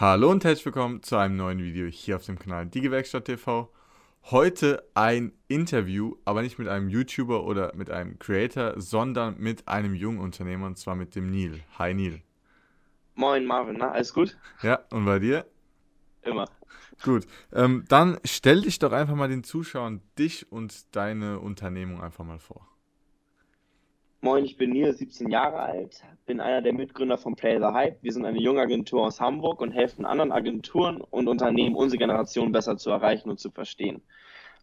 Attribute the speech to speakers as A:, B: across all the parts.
A: Hallo und herzlich willkommen zu einem neuen Video hier auf dem Kanal Die Gewerkstatt TV. Heute ein Interview, aber nicht mit einem YouTuber oder mit einem Creator, sondern mit einem jungen Unternehmer und zwar mit dem Neil. Hi Neil.
B: Moin Marvin, na, alles gut?
A: Ja, und bei dir?
B: Immer.
A: Gut, ähm, dann stell dich doch einfach mal den Zuschauern dich und deine Unternehmung einfach mal vor.
B: Moin, ich bin Neil, 17 Jahre alt, bin einer der Mitgründer von Play the Hype. Wir sind eine junge Agentur aus Hamburg und helfen anderen Agenturen und Unternehmen, unsere Generation besser zu erreichen und zu verstehen.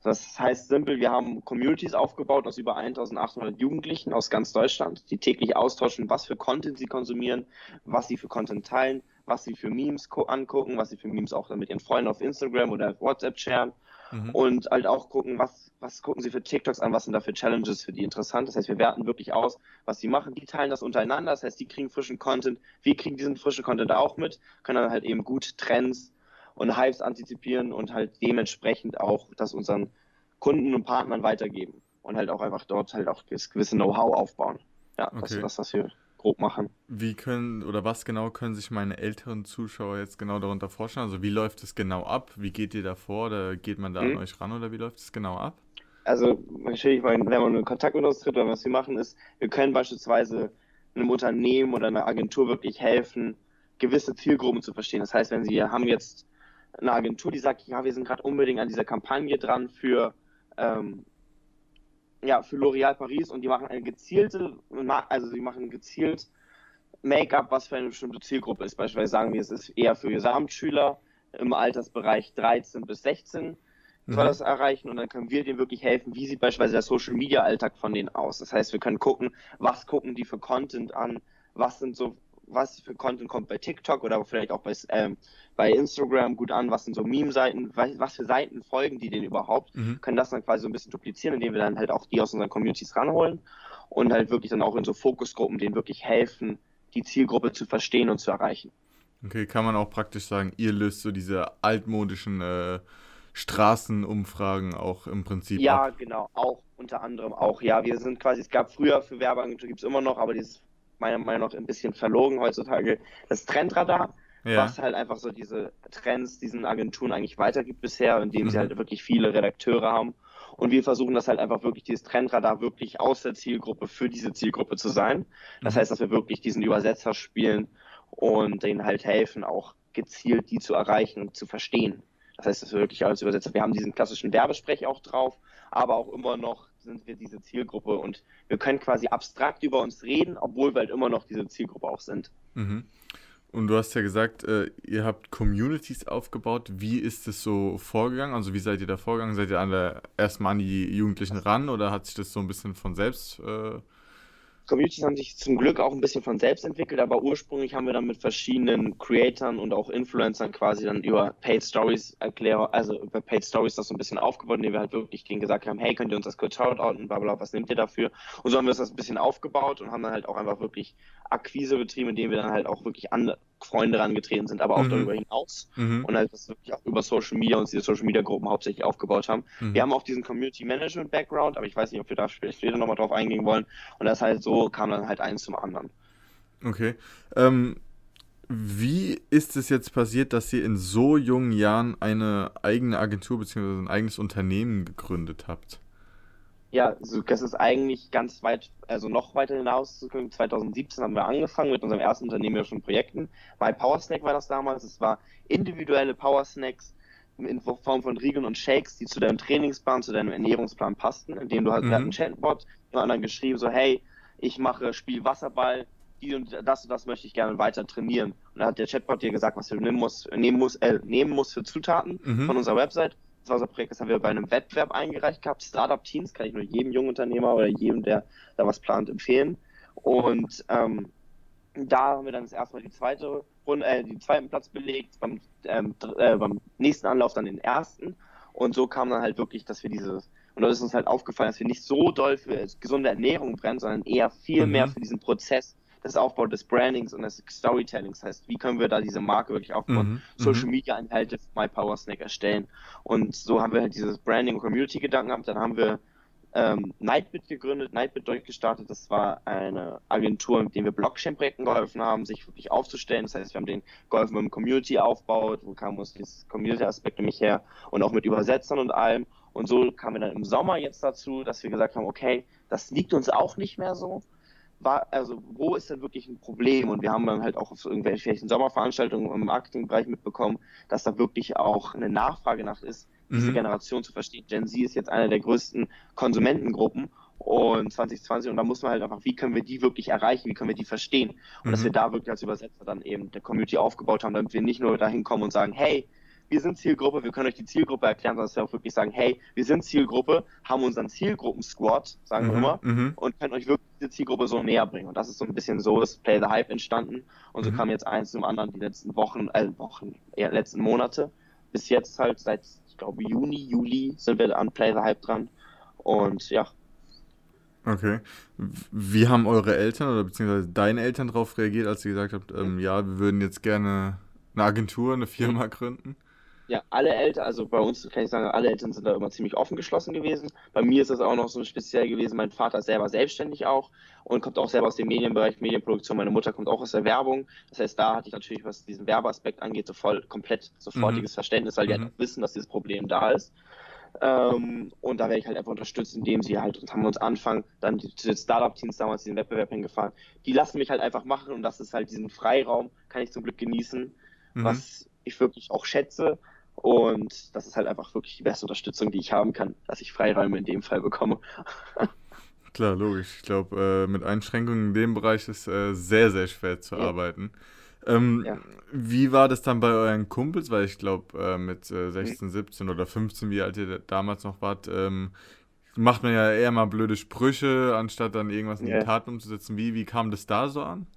B: Das heißt simpel, wir haben Communities aufgebaut aus über 1800 Jugendlichen aus ganz Deutschland, die täglich austauschen, was für Content sie konsumieren, was sie für Content teilen, was sie für Memes angucken, was sie für Memes auch mit ihren Freunden auf Instagram oder WhatsApp sharen mhm. und halt auch gucken, was, was gucken sie für TikToks an, was sind da für Challenges für die interessant. Das heißt, wir werten wirklich aus, was sie machen. Die teilen das untereinander, das heißt, die kriegen frischen Content, wir kriegen diesen frischen Content auch mit, können dann halt eben gut Trends und Hypes antizipieren und halt dementsprechend auch das unseren Kunden und Partnern weitergeben und halt auch einfach dort halt auch das gewisse Know-how aufbauen. Ja, okay. das ist das, was wir grob machen.
A: Wie können oder was genau können sich meine älteren Zuschauer jetzt genau darunter vorstellen? Also wie läuft es genau ab? Wie geht ihr da vor? Oder geht man da mhm. an euch ran oder wie läuft es genau ab?
B: Also natürlich, wenn man in Kontakt mit uns tritt oder was wir machen ist, wir können beispielsweise einem Unternehmen oder einer Agentur wirklich helfen, gewisse Zielgruppen zu verstehen. Das heißt, wenn Sie haben jetzt eine Agentur, die sagt, ja, wir sind gerade unbedingt an dieser Kampagne dran für ähm, ja, für L'Oréal Paris und die machen eine gezielte, also sie machen gezielt Make-up, was für eine bestimmte Zielgruppe ist. Beispielsweise sagen wir, es ist eher für Gesamtschüler im Altersbereich 13 bis 16 soll mhm. das erreichen und dann können wir denen wirklich helfen, wie sieht beispielsweise der Social Media Alltag von denen aus. Das heißt, wir können gucken, was gucken die für Content an, was sind so was für Content kommt bei TikTok oder vielleicht auch bei, ähm, bei Instagram gut an, was sind so Meme-Seiten, was für Seiten folgen die denen überhaupt, mhm. können das dann quasi so ein bisschen duplizieren, indem wir dann halt auch die aus unseren Communities ranholen und halt wirklich dann auch in so Fokusgruppen denen wirklich helfen, die Zielgruppe zu verstehen und zu erreichen.
A: Okay, kann man auch praktisch sagen, ihr löst so diese altmodischen äh, Straßenumfragen auch im Prinzip
B: Ja,
A: ab.
B: genau, auch unter anderem auch. Ja, wir sind quasi, es gab früher für Werbeagentur gibt es immer noch, aber dieses meiner Meinung nach ein bisschen verlogen heutzutage, das Trendradar, ja. was halt einfach so diese Trends diesen Agenturen eigentlich weitergibt bisher, indem mhm. sie halt wirklich viele Redakteure haben. Und wir versuchen das halt einfach wirklich, dieses Trendradar wirklich aus der Zielgruppe für diese Zielgruppe zu sein. Das mhm. heißt, dass wir wirklich diesen Übersetzer spielen und denen halt helfen, auch gezielt die zu erreichen und zu verstehen. Das heißt, dass wir wirklich als Übersetzer, wir haben diesen klassischen Werbesprech auch drauf, aber auch immer noch sind wir diese Zielgruppe und wir können quasi abstrakt über uns reden, obwohl wir halt immer noch diese Zielgruppe auch sind.
A: Mhm. Und du hast ja gesagt, äh, ihr habt Communities aufgebaut. Wie ist es so vorgegangen? Also wie seid ihr da vorgegangen? Seid ihr an erstmal an die Jugendlichen ran oder hat sich das so ein bisschen von selbst äh,
B: Communities haben sich zum Glück auch ein bisschen von selbst entwickelt, aber ursprünglich haben wir dann mit verschiedenen Creatoren und auch Influencern quasi dann über Paid Stories erklärt, also über Paid Stories das so ein bisschen aufgebaut, indem wir halt wirklich denen gesagt haben, hey, könnt ihr uns das kurz shoutouten, bla bla, was nehmt ihr dafür? Und so haben wir das ein bisschen aufgebaut und haben dann halt auch einfach wirklich Akquise betrieben, indem wir dann halt auch wirklich an Freunde rangetreten sind, aber auch mhm. darüber hinaus mhm. und halt das wirklich auch über Social Media und diese Social Media Gruppen hauptsächlich aufgebaut haben. Mhm. Wir haben auch diesen Community Management Background, aber ich weiß nicht, ob wir da später nochmal drauf eingehen wollen. Und das halt so kam dann halt eins zum anderen.
A: Okay. Ähm, wie ist es jetzt passiert, dass ihr in so jungen Jahren eine eigene Agentur bzw. ein eigenes Unternehmen gegründet habt?
B: Ja, das ist eigentlich ganz weit, also noch weiter hinaus zu können. 2017 haben wir angefangen mit unserem ersten unternehmerischen Projekten. Bei Powersnack war das damals. Es war individuelle Powersnacks in Form von Riegeln und Shakes, die zu deinem Trainingsplan, zu deinem Ernährungsplan passten, indem du halt mhm. einen Chatbot jemand anderen geschrieben, so hey, ich mache Spiel Wasserball, die und das und das möchte ich gerne weiter trainieren. Und dann hat der Chatbot dir gesagt, was du nehmen musst, nehmen musst, äh, nehmen musst für Zutaten mhm. von unserer Website das war unser Projekt, das haben wir bei einem Wettbewerb eingereicht gehabt. Startup Teams kann ich nur jedem jungen Unternehmer oder jedem, der da was plant, empfehlen. Und ähm, da haben wir dann das erste Mal die zweite Runde, äh, den zweiten Platz belegt, beim, ähm, äh, beim nächsten Anlauf dann den ersten. Und so kam dann halt wirklich, dass wir dieses, und da ist uns halt aufgefallen, dass wir nicht so doll für gesunde Ernährung brennen, sondern eher viel mhm. mehr für diesen Prozess das Aufbau des Brandings und des Storytellings heißt, wie können wir da diese Marke wirklich aufbauen, mhm. Social mhm. Media Inhalte für My Power Snack erstellen. Und so haben wir halt dieses Branding und Community Gedanken gehabt. Dann haben wir ähm, Nightbit gegründet, Nightbit durchgestartet. Das war eine Agentur, mit der wir Blockchain-Projekten geholfen haben, sich wirklich aufzustellen. Das heißt, wir haben den geholfen mit dem Community-Aufbau, wo kam uns dieses Community-Aspekt nämlich her und auch mit Übersetzern und allem. Und so kamen wir dann im Sommer jetzt dazu, dass wir gesagt haben, okay, das liegt uns auch nicht mehr so. War, also wo ist denn wirklich ein Problem? Und wir haben dann halt auch auf irgendwelchen Sommerveranstaltungen im Marketingbereich mitbekommen, dass da wirklich auch eine Nachfrage nach ist, diese mhm. Generation zu verstehen. Gen Z ist jetzt eine der größten Konsumentengruppen und 2020 und da muss man halt einfach, wie können wir die wirklich erreichen, wie können wir die verstehen und mhm. dass wir da wirklich als Übersetzer dann eben der Community aufgebaut haben, damit wir nicht nur dahin kommen und sagen, hey, wir sind Zielgruppe, wir können euch die Zielgruppe erklären, sondern dass wir auch wirklich sagen, hey, wir sind Zielgruppe, haben unseren Zielgruppen-Squad, sagen mhm, wir immer, mhm. und können euch wirklich diese Zielgruppe so näher bringen. Und das ist so ein bisschen so, ist Play the Hype entstanden. Und so mhm. kam jetzt eins zum anderen die letzten Wochen, äh, Wochen, eher letzten Monate. Bis jetzt halt seit ich glaube Juni, Juli sind wir an Play the Hype dran. Und ja.
A: Okay. Wie haben eure Eltern oder beziehungsweise deine Eltern darauf reagiert, als ihr gesagt habt, ähm, ja, wir würden jetzt gerne eine Agentur, eine Firma gründen?
B: Ja, alle Eltern, also bei uns kann ich sagen, alle Eltern sind da immer ziemlich offen geschlossen gewesen. Bei mir ist das auch noch so speziell gewesen. Mein Vater ist selber selbstständig auch und kommt auch selber aus dem Medienbereich, Medienproduktion. Meine Mutter kommt auch aus der Werbung. Das heißt, da hatte ich natürlich, was diesen Werbeaspekt angeht, so voll komplett sofortiges mhm. Verständnis, weil die halt mhm. halt wissen, dass dieses Problem da ist. Ähm, und da werde ich halt einfach unterstützt, indem sie halt, und haben uns anfangen, dann die, die Startup-Teams damals diesen Wettbewerb hingefahren. Die lassen mich halt einfach machen und das ist halt diesen Freiraum, kann ich zum Glück genießen, mhm. was ich wirklich auch schätze. Und das ist halt einfach wirklich die beste Unterstützung, die ich haben kann, dass ich Freiräume in dem Fall bekomme.
A: Klar, logisch. Ich glaube, äh, mit Einschränkungen in dem Bereich ist äh, sehr, sehr schwer zu ja. arbeiten. Ähm, ja. Wie war das dann bei euren Kumpels? Weil ich glaube, äh, mit 16, 17 oder 15, wie alt ihr damals noch wart, ähm, macht man ja eher mal blöde Sprüche, anstatt dann irgendwas in die Tat umzusetzen. Wie, wie kam das da so an?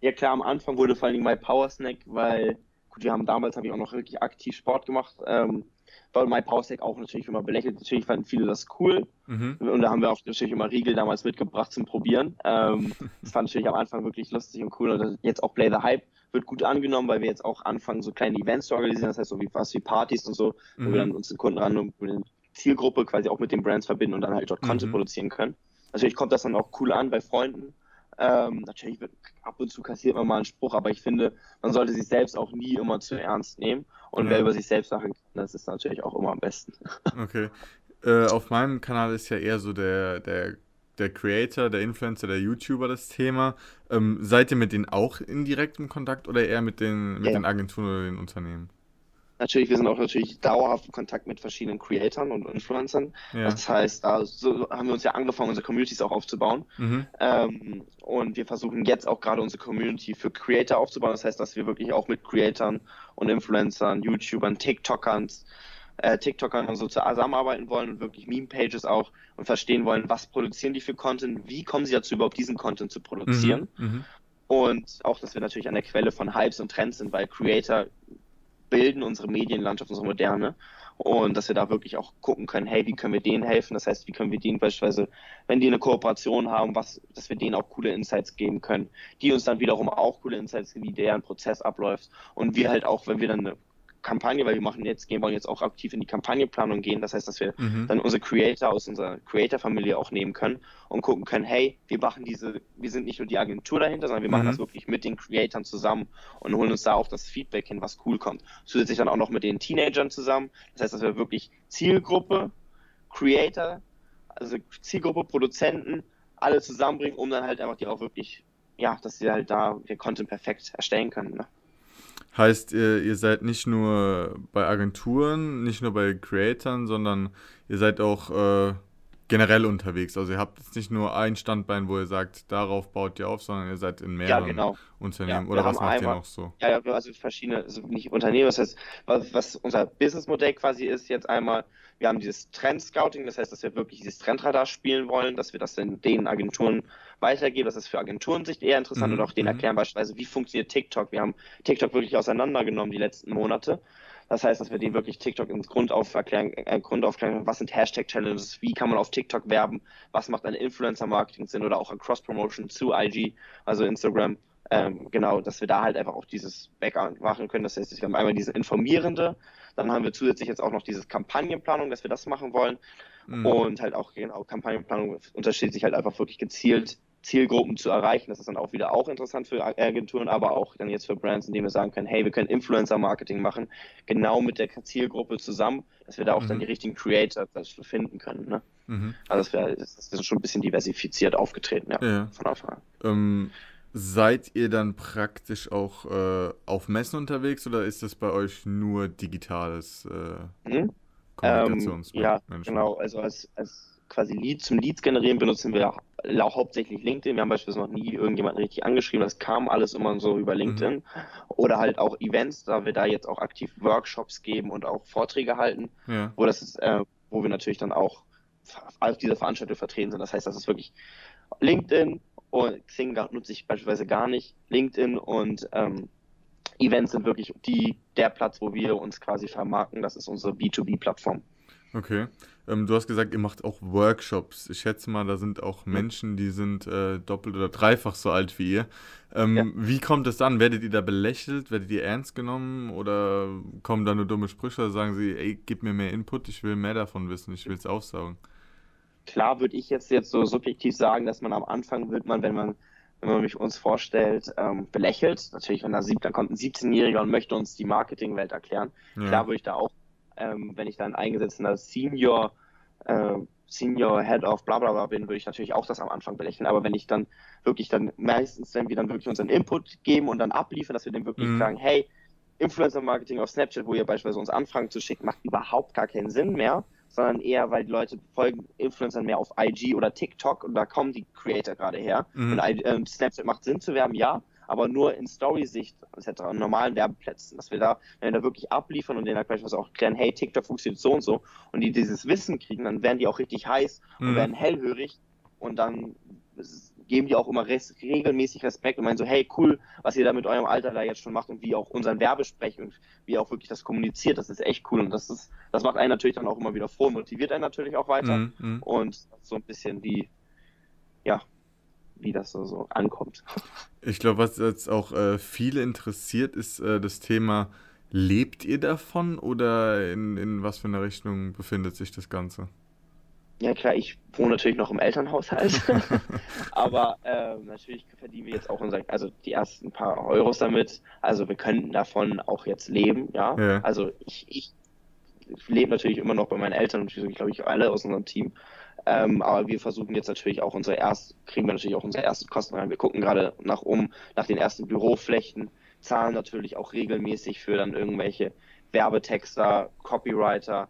B: Ja klar, am Anfang wurde vor allem mein Power Snack, weil gut, wir haben damals, habe ich auch noch wirklich aktiv Sport gemacht, ähm, weil mein Powerstack auch natürlich immer belächelt. Natürlich fanden viele das cool. Mhm. Und da haben wir auch natürlich immer Riegel damals mitgebracht zum Probieren. Ähm, das fand ich natürlich am Anfang wirklich lustig und cool. Und jetzt auch Play the Hype wird gut angenommen, weil wir jetzt auch anfangen, so kleine Events zu organisieren. Das heißt, so wie fast wie Partys und so, mhm. wo wir dann uns den Kunden ran und die Zielgruppe quasi auch mit den Brands verbinden und dann halt dort Content mhm. produzieren können. Natürlich kommt das dann auch cool an bei Freunden. Ähm, natürlich wird ab und zu kassiert man mal einen Spruch, aber ich finde, man sollte sich selbst auch nie immer zu ernst nehmen. Und ja. wer über sich selbst sagen kann, das ist natürlich auch immer am besten.
A: Okay. Äh, auf meinem Kanal ist ja eher so der, der, der Creator, der Influencer, der YouTuber das Thema. Ähm, seid ihr mit denen auch in direktem Kontakt oder eher mit den, mit ja. den Agenturen oder den Unternehmen?
B: Natürlich, wir sind auch natürlich dauerhaft in Kontakt mit verschiedenen Creatoren und Influencern. Ja. Das heißt, da so haben wir uns ja angefangen, unsere Communities auch aufzubauen. Mhm. Ähm, und wir versuchen jetzt auch gerade unsere Community für Creator aufzubauen. Das heißt, dass wir wirklich auch mit Creatoren und Influencern, YouTubern, TikTokern, äh, TikTokern so zusammenarbeiten wollen und wirklich Meme-Pages auch und verstehen wollen, was produzieren die für Content, wie kommen sie dazu, überhaupt diesen Content zu produzieren. Mhm. Mhm. Und auch, dass wir natürlich an der Quelle von Hypes und Trends sind, weil Creator bilden unsere Medienlandschaft, unsere moderne. Und dass wir da wirklich auch gucken können, hey, wie können wir denen helfen? Das heißt, wie können wir denen beispielsweise, wenn die eine Kooperation haben, was, dass wir denen auch coole Insights geben können, die uns dann wiederum auch coole Insights geben, wie deren Prozess abläuft. Und wir halt auch, wenn wir dann eine Kampagne, weil wir machen jetzt, gehen wollen jetzt auch aktiv in die Kampagnenplanung gehen. Das heißt, dass wir mhm. dann unsere Creator aus unserer Creator-Familie auch nehmen können und gucken können, hey, wir machen diese, wir sind nicht nur die Agentur dahinter, sondern wir machen mhm. das wirklich mit den Creatoren zusammen und holen uns da auch das Feedback hin, was cool kommt. Zusätzlich dann auch noch mit den Teenagern zusammen. Das heißt, dass wir wirklich Zielgruppe, Creator, also Zielgruppe, Produzenten, alle zusammenbringen, um dann halt einfach die auch wirklich, ja, dass sie halt da ihr Content perfekt erstellen können. Ne?
A: Heißt, ihr, ihr seid nicht nur bei Agenturen, nicht nur bei Creatoren, sondern ihr seid auch äh, generell unterwegs. Also ihr habt jetzt nicht nur ein Standbein, wo ihr sagt, darauf baut ihr auf, sondern ihr seid in mehreren ja, genau. Unternehmen. Ja, Oder was macht einmal, ihr noch so?
B: Ja, also verschiedene, also nicht Unternehmen, das heißt, was, was unser Businessmodell quasi ist, jetzt einmal, wir haben dieses Trend-Scouting, das heißt, dass wir wirklich dieses Trendradar spielen wollen, dass wir das in den Agenturen weitergeben. Das ist für Agenturensicht eher interessant mhm. und auch denen mhm. erklären beispielsweise, wie funktioniert TikTok. Wir haben TikTok wirklich auseinandergenommen die letzten Monate das heißt, dass wir denen wirklich TikTok ins Grundauf erklären, äh, Grundaufklären, was sind Hashtag-Challenges, wie kann man auf TikTok werben, was macht ein Influencer-Marketing Sinn oder auch ein Cross-Promotion zu IG, also Instagram. Ähm, genau, dass wir da halt einfach auch dieses Background machen können. Das heißt, wir haben einmal diese informierende, Dann haben wir zusätzlich jetzt auch noch dieses Kampagnenplanung, dass wir das machen wollen. Mhm. Und halt auch, genau, Kampagnenplanung untersteht sich halt einfach wirklich gezielt Zielgruppen zu erreichen. Das ist dann auch wieder auch interessant für Agenturen, aber auch dann jetzt für Brands, indem wir sagen können, hey, wir können Influencer-Marketing machen, genau mit der Zielgruppe zusammen, dass wir da auch mhm. dann die richtigen Creator finden können. Ne? Mhm. Also das, wär, das ist schon ein bisschen diversifiziert aufgetreten, ja, ja. von Anfang an.
A: Ähm, seid ihr dann praktisch auch äh, auf Messen unterwegs oder ist das bei euch nur digitales äh, mhm.
B: Kommunikations ähm, Ja, genau. Also als, als quasi Lead zum Leads generieren benutzen wir hauptsächlich LinkedIn. Wir haben beispielsweise noch nie irgendjemanden richtig angeschrieben. Das kam alles immer so über LinkedIn. Mhm. Oder halt auch Events, da wir da jetzt auch aktiv Workshops geben und auch Vorträge halten, ja. wo das ist, äh, wo wir natürlich dann auch auf dieser Veranstaltung vertreten sind. Das heißt, das ist wirklich LinkedIn und Xing nutze ich beispielsweise gar nicht. LinkedIn und ähm, Events sind wirklich die, der Platz, wo wir uns quasi vermarkten. Das ist unsere B2B-Plattform.
A: Okay. Ähm, du hast gesagt, ihr macht auch Workshops. Ich schätze mal, da sind auch Menschen, die sind äh, doppelt oder dreifach so alt wie ihr. Ähm, ja. Wie kommt es dann? Werdet ihr da belächelt? Werdet ihr ernst genommen? Oder kommen da nur dumme Sprüche? Oder sagen sie, ey, gib mir mehr Input, ich will mehr davon wissen, ich will es aufsaugen?
B: Klar würde ich jetzt, jetzt so subjektiv sagen, dass man am Anfang wird man, wenn man wenn man mich uns vorstellt, ähm, belächelt. Natürlich, wenn da, da kommt ein 17-Jähriger und möchte uns die Marketingwelt erklären. Ja. Klar würde ich da auch ähm, wenn ich dann eingesetzt als Senior, äh, Senior Head of bla bla bla bin, würde ich natürlich auch das am Anfang belächeln. Aber wenn ich dann wirklich dann meistens, wenn wir dann wirklich unseren Input geben und dann abliefern, dass wir dem wirklich mhm. sagen, hey, Influencer Marketing auf Snapchat, wo ihr beispielsweise uns Anfragen zu schicken, macht überhaupt gar keinen Sinn mehr, sondern eher, weil die Leute folgen Influencern mehr auf IG oder TikTok und da kommen die Creator gerade her. Mhm. Und äh, Snapchat macht Sinn zu werben, ja, aber nur in Story-Sicht etc., in normalen Werbeplätzen, dass wir da, wenn wir da wirklich abliefern und denen da beispielsweise auch erklären, hey, TikTok funktioniert so und so und die dieses Wissen kriegen, dann werden die auch richtig heiß und mhm. werden hellhörig und dann geben die auch immer regelmäßig Respekt und meinen so, hey, cool, was ihr da mit eurem Alter da jetzt schon macht und wie auch unseren Werbesprech und wie ihr auch wirklich das kommuniziert, das ist echt cool und das ist, das macht einen natürlich dann auch immer wieder froh und motiviert einen natürlich auch weiter mhm. mhm. und so ein bisschen die, ja, wie das so, so ankommt.
A: Ich glaube, was jetzt auch äh, viele interessiert, ist äh, das Thema, lebt ihr davon oder in, in was für einer Richtung befindet sich das Ganze?
B: Ja klar, ich wohne natürlich noch im Elternhaushalt, aber äh, natürlich verdienen wir jetzt auch unser, also die ersten paar Euros damit. Also wir könnten davon auch jetzt leben, ja. ja. Also ich, ich lebe natürlich immer noch bei meinen Eltern und ich glaube ich alle aus unserem Team. Ähm, aber wir versuchen jetzt natürlich auch unsere erst, kriegen wir natürlich auch unsere ersten Kosten rein. Wir gucken gerade nach um, nach den ersten Büroflächen, zahlen natürlich auch regelmäßig für dann irgendwelche Werbetexter, Copywriter,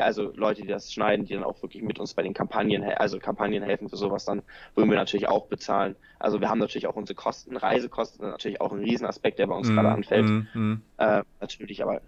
B: also Leute, die das schneiden, die dann auch wirklich mit uns bei den Kampagnen, also Kampagnen helfen für sowas, dann würden wir natürlich auch bezahlen. Also wir haben natürlich auch unsere Kosten, Reisekosten, natürlich auch ein Riesenaspekt, der bei uns mm, gerade anfällt. Mm, mm. Äh, natürlich, aber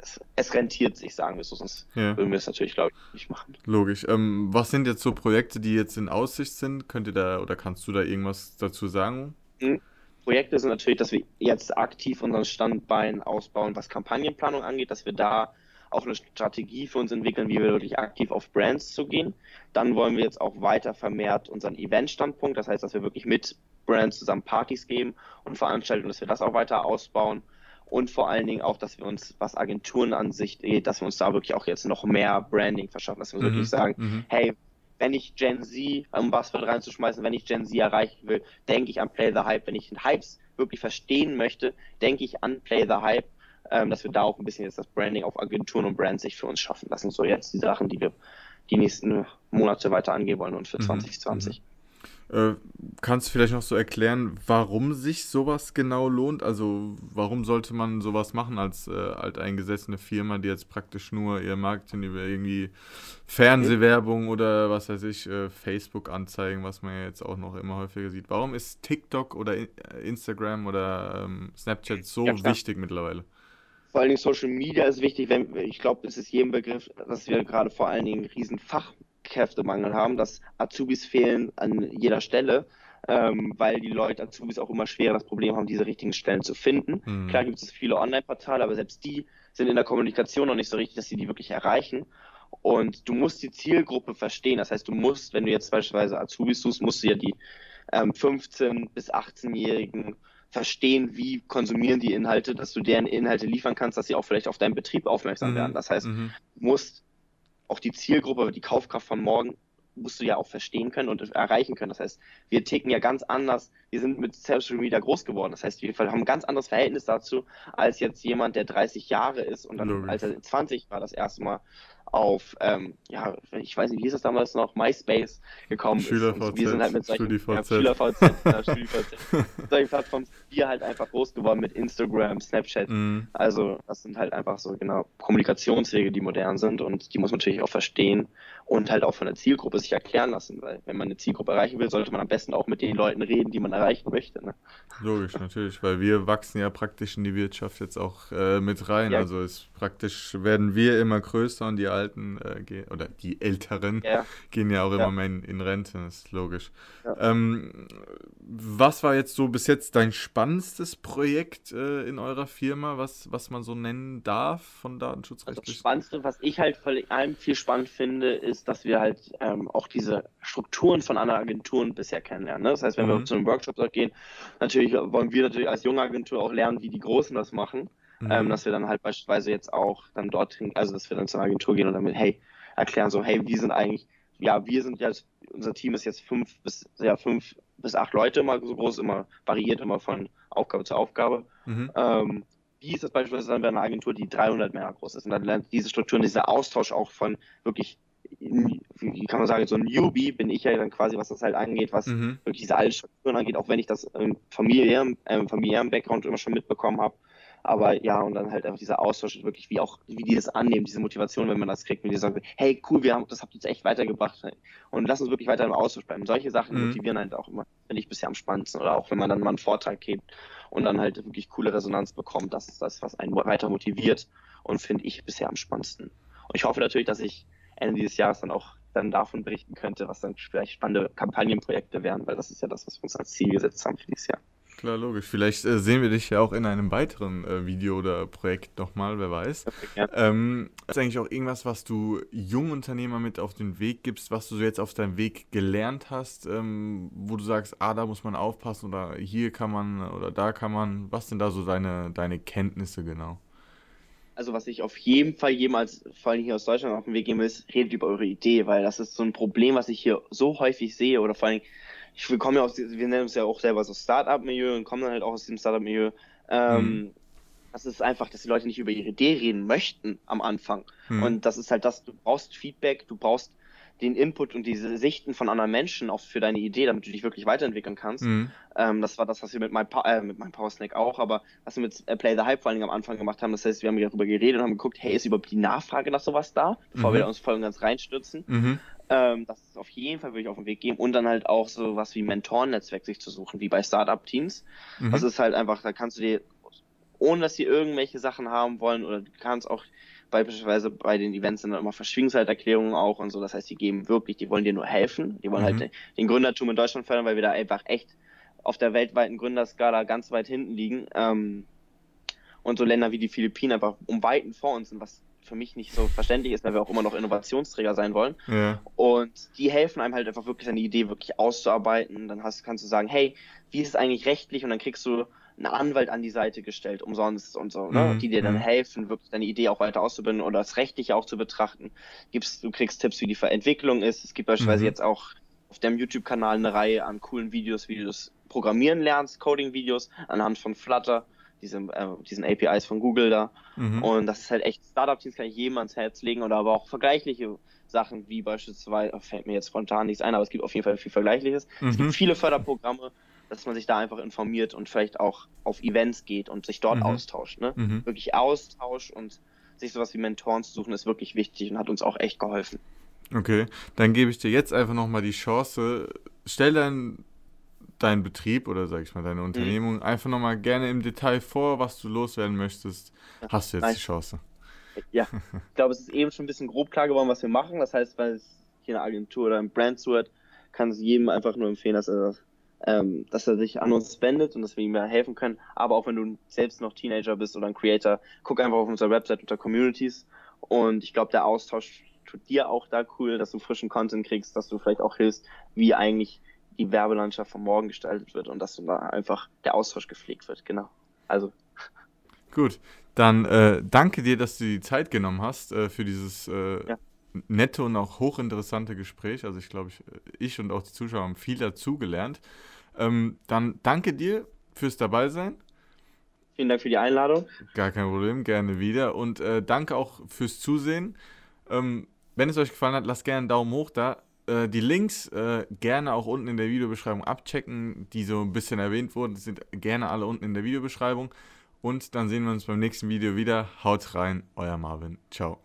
B: es, es, rentiert sich, sagen wir so, sonst ja. würden wir es natürlich, glaube ich, nicht machen.
A: Logisch. Ähm, was sind jetzt so Projekte, die jetzt in Aussicht sind? Könnt ihr da oder kannst du da irgendwas dazu sagen?
B: Mhm. Projekte sind natürlich, dass wir jetzt aktiv unseren Standbein ausbauen, was Kampagnenplanung angeht, dass wir da auch eine Strategie für uns entwickeln, wie wir wirklich aktiv auf Brands zu gehen. Dann wollen wir jetzt auch weiter vermehrt unseren Event-Standpunkt, das heißt, dass wir wirklich mit Brands zusammen Partys geben und veranstalten, dass wir das auch weiter ausbauen und vor allen Dingen auch, dass wir uns, was Agenturen an sich geht, dass wir uns da wirklich auch jetzt noch mehr Branding verschaffen, dass wir mhm. wirklich sagen, mhm. hey, wenn ich Gen Z, um Buzzword reinzuschmeißen, wenn ich Gen Z erreichen will, denke ich an Play the Hype. Wenn ich den Hypes wirklich verstehen möchte, denke ich an Play the Hype, ähm, dass wir da auch ein bisschen jetzt das Branding auf Agenturen und Brands sich für uns schaffen. Das sind so jetzt die Sachen, die wir die nächsten Monate weiter angehen wollen und für mhm. 2020.
A: Äh, kannst du vielleicht noch so erklären, warum sich sowas genau lohnt? Also warum sollte man sowas machen als äh, alteingesessene Firma, die jetzt praktisch nur ihr Marketing über irgendwie Fernsehwerbung oder was weiß ich, äh, Facebook-Anzeigen, was man ja jetzt auch noch immer häufiger sieht. Warum ist TikTok oder Instagram oder ähm, Snapchat so ja, wichtig mittlerweile?
B: Vor allen Dingen Social Media ist wichtig, wenn ich glaube, es ist jedem Begriff, dass wir gerade vor allen Dingen riesen Fach Fachkräftemangel haben, dass Azubis fehlen an jeder Stelle, ähm, weil die Leute Azubis auch immer schwerer das Problem haben, diese richtigen Stellen zu finden. Mhm. Klar gibt es viele Online-Portale, aber selbst die sind in der Kommunikation noch nicht so richtig, dass sie die wirklich erreichen. Und du musst die Zielgruppe verstehen. Das heißt, du musst, wenn du jetzt beispielsweise Azubis suchst, musst du ja die ähm, 15- bis 18-Jährigen verstehen, wie konsumieren die Inhalte, dass du deren Inhalte liefern kannst, dass sie auch vielleicht auf deinen Betrieb aufmerksam
A: Mhm.
B: werden. Das heißt,
A: Mhm.
B: musst auch die Zielgruppe, die Kaufkraft von morgen, musst du ja auch verstehen können und erreichen können. Das heißt, wir ticken ja ganz anders. Wir sind mit Social Media groß geworden. Das heißt, wir haben ein ganz anderes Verhältnis dazu, als jetzt jemand, der 30 Jahre ist und dann,
A: Logisch.
B: als er 20 war, das erste Mal auf, ähm, ja, ich weiß nicht, wie hieß es damals noch, MySpace gekommen ist.
A: SchülerVZ,
B: Und wir sind halt mit solchen
A: StudiVZ.
B: Ja, SchülerVZ, ja, StudiVZ. Mit solchen Plattformen sind wir halt einfach groß geworden mit Instagram, Snapchat.
A: Mhm.
B: Also das sind halt einfach so genau Kommunikationswege, die modern sind und die muss man natürlich auch verstehen und halt auch von der Zielgruppe sich erklären lassen, weil wenn man eine Zielgruppe erreichen will, sollte man am besten auch mit den Leuten reden, die man erreichen möchte. Ne?
A: Logisch, natürlich, weil wir wachsen ja praktisch in die Wirtschaft jetzt auch äh, mit rein.
B: Ja.
A: Also ist praktisch werden wir immer größer und die Alten äh, gehen, oder die Älteren
B: Ja.
A: gehen ja auch immer
B: Ja.
A: mehr in, in Rente, das ist logisch.
B: Ja.
A: Ähm, was war jetzt so bis jetzt dein spannendstes Projekt äh, in eurer Firma, was, was man so nennen darf von
B: Also das? Spannendste, was ich halt vor allem viel spannend finde, ist, dass wir halt ähm, auch diese Strukturen von anderen Agenturen bisher kennenlernen. Ne? Das heißt, wenn
A: Mhm.
B: wir zu einem Workshop dort gehen, natürlich wollen wir natürlich als junge Agentur auch lernen, wie die Großen das machen.
A: Mhm.
B: ähm, dass wir dann halt beispielsweise jetzt auch dann dorthin, also dass wir dann zur Agentur gehen und damit, hey, erklären so, hey, wir sind eigentlich, ja, wir sind jetzt, unser Team ist jetzt fünf bis, ja, fünf bis acht Leute immer so groß, immer variiert immer von Aufgabe zu Aufgabe.
A: Mhm.
B: Ähm, wie ist das beispielsweise dann bei einer Agentur, die 300 Männer groß ist? Und dann lernt diese Strukturen, dieser Austausch auch von wirklich, wie kann man sagen, so ein Newbie bin ich ja dann quasi, was das halt angeht, was
A: Mhm.
B: wirklich diese alten Strukturen angeht, auch wenn ich das im familiären, ähm, familiären Background immer schon mitbekommen habe. Aber ja, und dann halt einfach dieser Austausch, wirklich wie auch, wie die das annehmen, diese Motivation, wenn man das kriegt, wenn die sagen, hey, cool, wir haben, das habt uns echt weitergebracht. Und lass uns wirklich weiter im Austausch bleiben. Solche Sachen
A: Mhm.
B: motivieren halt auch immer, finde ich bisher am spannendsten. Oder auch wenn man dann mal einen Vortrag gibt und dann halt wirklich coole Resonanz bekommt, das ist das, was einen weiter motiviert und finde ich bisher am spannendsten. Und ich hoffe natürlich, dass ich Ende dieses Jahres dann auch dann davon berichten könnte, was dann vielleicht spannende Kampagnenprojekte wären, weil das ist ja das, was wir uns als Ziel gesetzt haben für dieses Jahr.
A: Klar, logisch. Vielleicht äh, sehen wir dich ja auch in einem weiteren äh, Video oder Projekt nochmal, wer weiß.
B: Ja.
A: Ähm, ist eigentlich auch irgendwas, was du jungen Unternehmern mit auf den Weg gibst, was du so jetzt auf deinem Weg gelernt hast, ähm, wo du sagst, ah, da muss man aufpassen oder hier kann man oder da kann man. Was sind da so deine, deine Kenntnisse genau?
B: Also was ich auf jeden Fall jemals, vor allem hier aus Deutschland auf den Weg geben will, ist, redet über eure Idee, weil das ist so ein Problem, was ich hier so häufig sehe oder vor allem, ich wir kommen ja aus, wir nennen uns ja auch selber so Startup-Milieu und kommen dann halt auch aus dem Startup-Milieu. Ähm,
A: Mhm.
B: Das ist einfach, dass die Leute nicht über ihre Idee reden möchten am Anfang.
A: Hm.
B: Und das ist halt das, du brauchst Feedback, du braust den Input und diese Sichten von anderen Menschen auch für deine Idee, damit du dich wirklich weiterentwickeln kannst.
A: Mhm.
B: Ähm, das war das, was wir mit meinem, pa äh, mit meinem Power Snack auch, aber was wir mit äh, Play the Hype vor allen Dingen am Anfang gemacht haben, das heißt, wir haben darüber geredet und haben geguckt, hey, ist überhaupt die Nachfrage nach sowas da, bevor
A: Mhm.
B: wir da uns voll und ganz reinstürzen.
A: Mhm.
B: Ähm, das ist auf jeden Fall würde ich auf den Weg geben und dann halt auch so was wie Mentorennetzwerk sich zu suchen, wie bei Startup-Teams.
A: Mhm.
B: Das ist halt einfach, da kannst du dir, ohne dass sie irgendwelche Sachen haben wollen, oder du kannst auch beispielsweise bei den Events sind dann immer Verschwiegenheitserklärungen auch und so. Das heißt, die geben wirklich, die wollen dir nur helfen. Die wollen
A: Mhm.
B: halt den, Gründertum in Deutschland fördern, weil wir da einfach echt auf der weltweiten Gründerskala ganz weit hinten liegen. Ähm, und so Länder wie die Philippinen einfach um Weiten vor uns sind, was für mich nicht so verständlich ist, weil wir auch immer noch Innovationsträger sein wollen.
A: Ja.
B: Und die helfen einem halt einfach wirklich, seine Idee wirklich auszuarbeiten. Dann hast, kannst du sagen, hey, wie ist es eigentlich rechtlich? Und dann kriegst du einen Anwalt an die Seite gestellt, umsonst und so, ne?
A: Mhm,
B: die dir dann
A: mhm.
B: helfen, wirklich deine Idee auch weiter auszubilden oder das Rechtliche auch zu betrachten. Gibst, du kriegst Tipps, wie die Entwicklung ist. Es gibt beispielsweise
A: Mhm.
B: jetzt auch auf deinem YouTube-Kanal eine Reihe an coolen Videos, wie du das Programmieren lernst, Coding-Videos anhand von Flutter, diesen, äh, diesen APIs von Google da.
A: Mhm.
B: Und das ist halt echt, Startup-Teams kann ich jedem ans Herz legen oder aber auch vergleichliche Sachen, wie beispielsweise, oh, fällt mir jetzt spontan nichts ein, aber es gibt auf jeden Fall viel Vergleichliches. Es
A: Mhm.
B: gibt viele Förderprogramme, dass man sich da einfach informiert und vielleicht auch auf Events geht und sich dort
A: Mhm.
B: austauscht. Ne?
A: Mhm.
B: Wirklich Austausch und sich sowas wie Mentoren zu suchen, ist wirklich wichtig und hat uns auch echt geholfen.
A: Okay, dann gebe ich dir jetzt einfach nochmal die Chance. Stell deinen deinen Betrieb oder sag ich mal deine Unternehmung einfach nochmal gerne im Detail vor, was du loswerden möchtest. Hast du jetzt
B: Nice.
A: die Chance.
B: Ja, ich glaube, es ist eben schon ein bisschen grob klar geworden, was wir machen. Das heißt, weil es hier eine Agentur oder ein Brand zuhört, kann es jedem einfach nur empfehlen, dass er, ähm, dass er sich an uns wendet und dass wir ihm da helfen können. Aber auch wenn du selbst noch Teenager bist oder ein Creator, guck einfach auf unserer Website unter Communities. Und ich glaube, der Austausch tut dir auch da cool, dass du frischen Content kriegst, dass du vielleicht auch hilfst, wie eigentlich die Werbelandschaft von morgen gestaltet wird und dass da einfach der Austausch gepflegt wird. Genau. Also.
A: Gut, dann äh, danke dir, dass du die Zeit genommen hast äh, für dieses äh, ja. nette und auch hochinteressante Gespräch. Also ich glaube, ich, ich, und auch die Zuschauer haben viel dazugelernt. Ähm, dann danke dir fürs Dabeisein.
B: Vielen Dank für die Einladung.
A: Gar kein Problem, gerne wieder. Und äh, danke auch fürs Zusehen. Ähm, wenn es euch gefallen hat, lasst gerne einen Daumen hoch da. Äh, die Links äh, gerne auch unten in der Videobeschreibung abchecken, die so ein bisschen erwähnt wurden. sind gerne alle unten in der Videobeschreibung. Und dann sehen wir uns beim nächsten Video wieder. Haut rein, euer Marvin. Ciao.